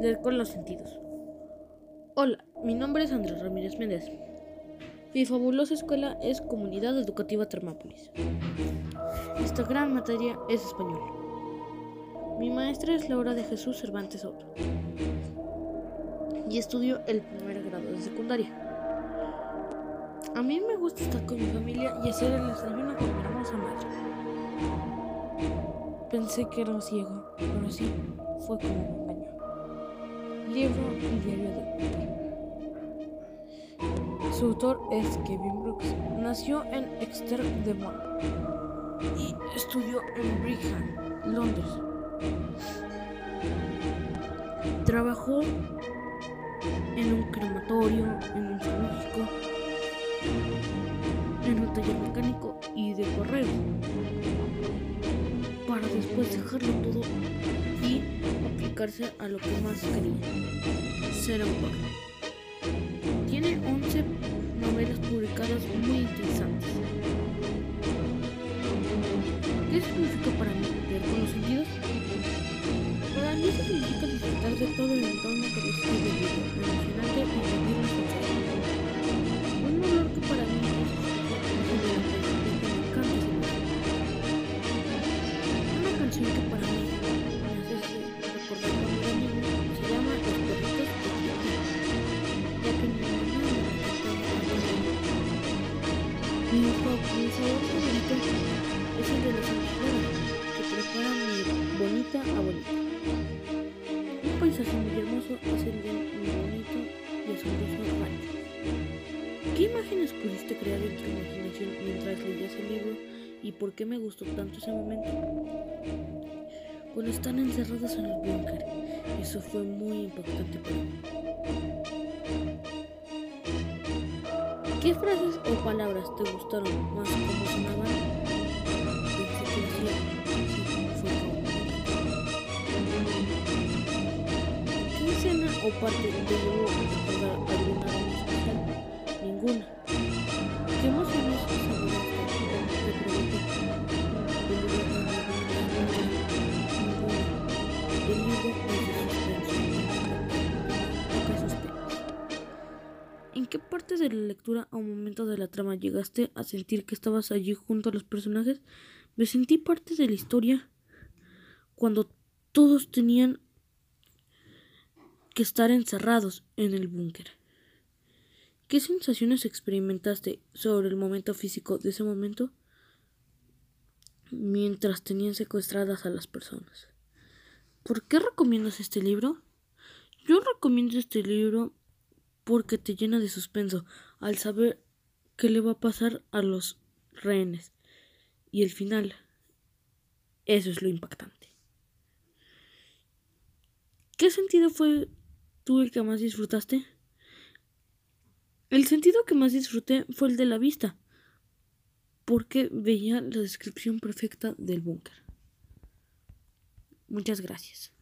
Leer con los sentidos. Hola, mi nombre es Andrés Ramírez Méndez. Mi fabulosa escuela es Comunidad Educativa Termápolis. Esta gran materia es español. Mi maestra es Laura de Jesús Cervantes Soto. Y estudio el primer grado de secundaria. A mí me gusta estar con mi familia y hacer el desayuno con mi hermosa madre. Pensé que era ciego, pero sí, fue como. Libro y diario de. Su autor es Kevin Brooks. Nació en Exeter, Devon y estudió en Brigham, Londres. Trabajó en un crematorio, en un zoológico, en un taller mecánico y de correo después dejarlo todo y aplicarse a lo que más quería, ser autor. Tiene 11 novelas publicadas muy interesantes. ¿Qué significa para mí con los sentidos? Para mí significa disfrutar de todo el entorno que recibe el libro, emocionante y vivir Mi, sabor favorito es el de los enchiladas que prepara mi bonita abuelita. Un paisaje muy hermoso es el de mi bonito y asombroso rancho. ¿Qué imágenes pudiste crear en tu imaginación mientras leías el libro y por qué me gustó tanto ese momento? Cuando están encerrados en el búnker, eso fue muy impactante para mí. ¿Qué frases o palabras te gustaron más como sonaban? ¿Qué escena o parte te llevó a recordar alguna especial? Ninguna. ¿En qué parte de la lectura o momento de la trama llegaste a sentir que estabas allí junto a los personajes? Me sentí parte de la historia cuando todos tenían que estar encerrados en el búnker. ¿Qué sensaciones experimentaste sobre el momento físico de ese momento mientras tenían secuestradas a las personas? ¿Por qué recomiendas este libro? Yo recomiendo este libro porque te llena de suspenso al saber qué le va a pasar a los rehenes. Y el final, eso es lo impactante. ¿Qué sentido fue tú el que más disfrutaste? El sentido que más disfruté fue el de la vista, porque veía la descripción perfecta del búnker. Muchas gracias.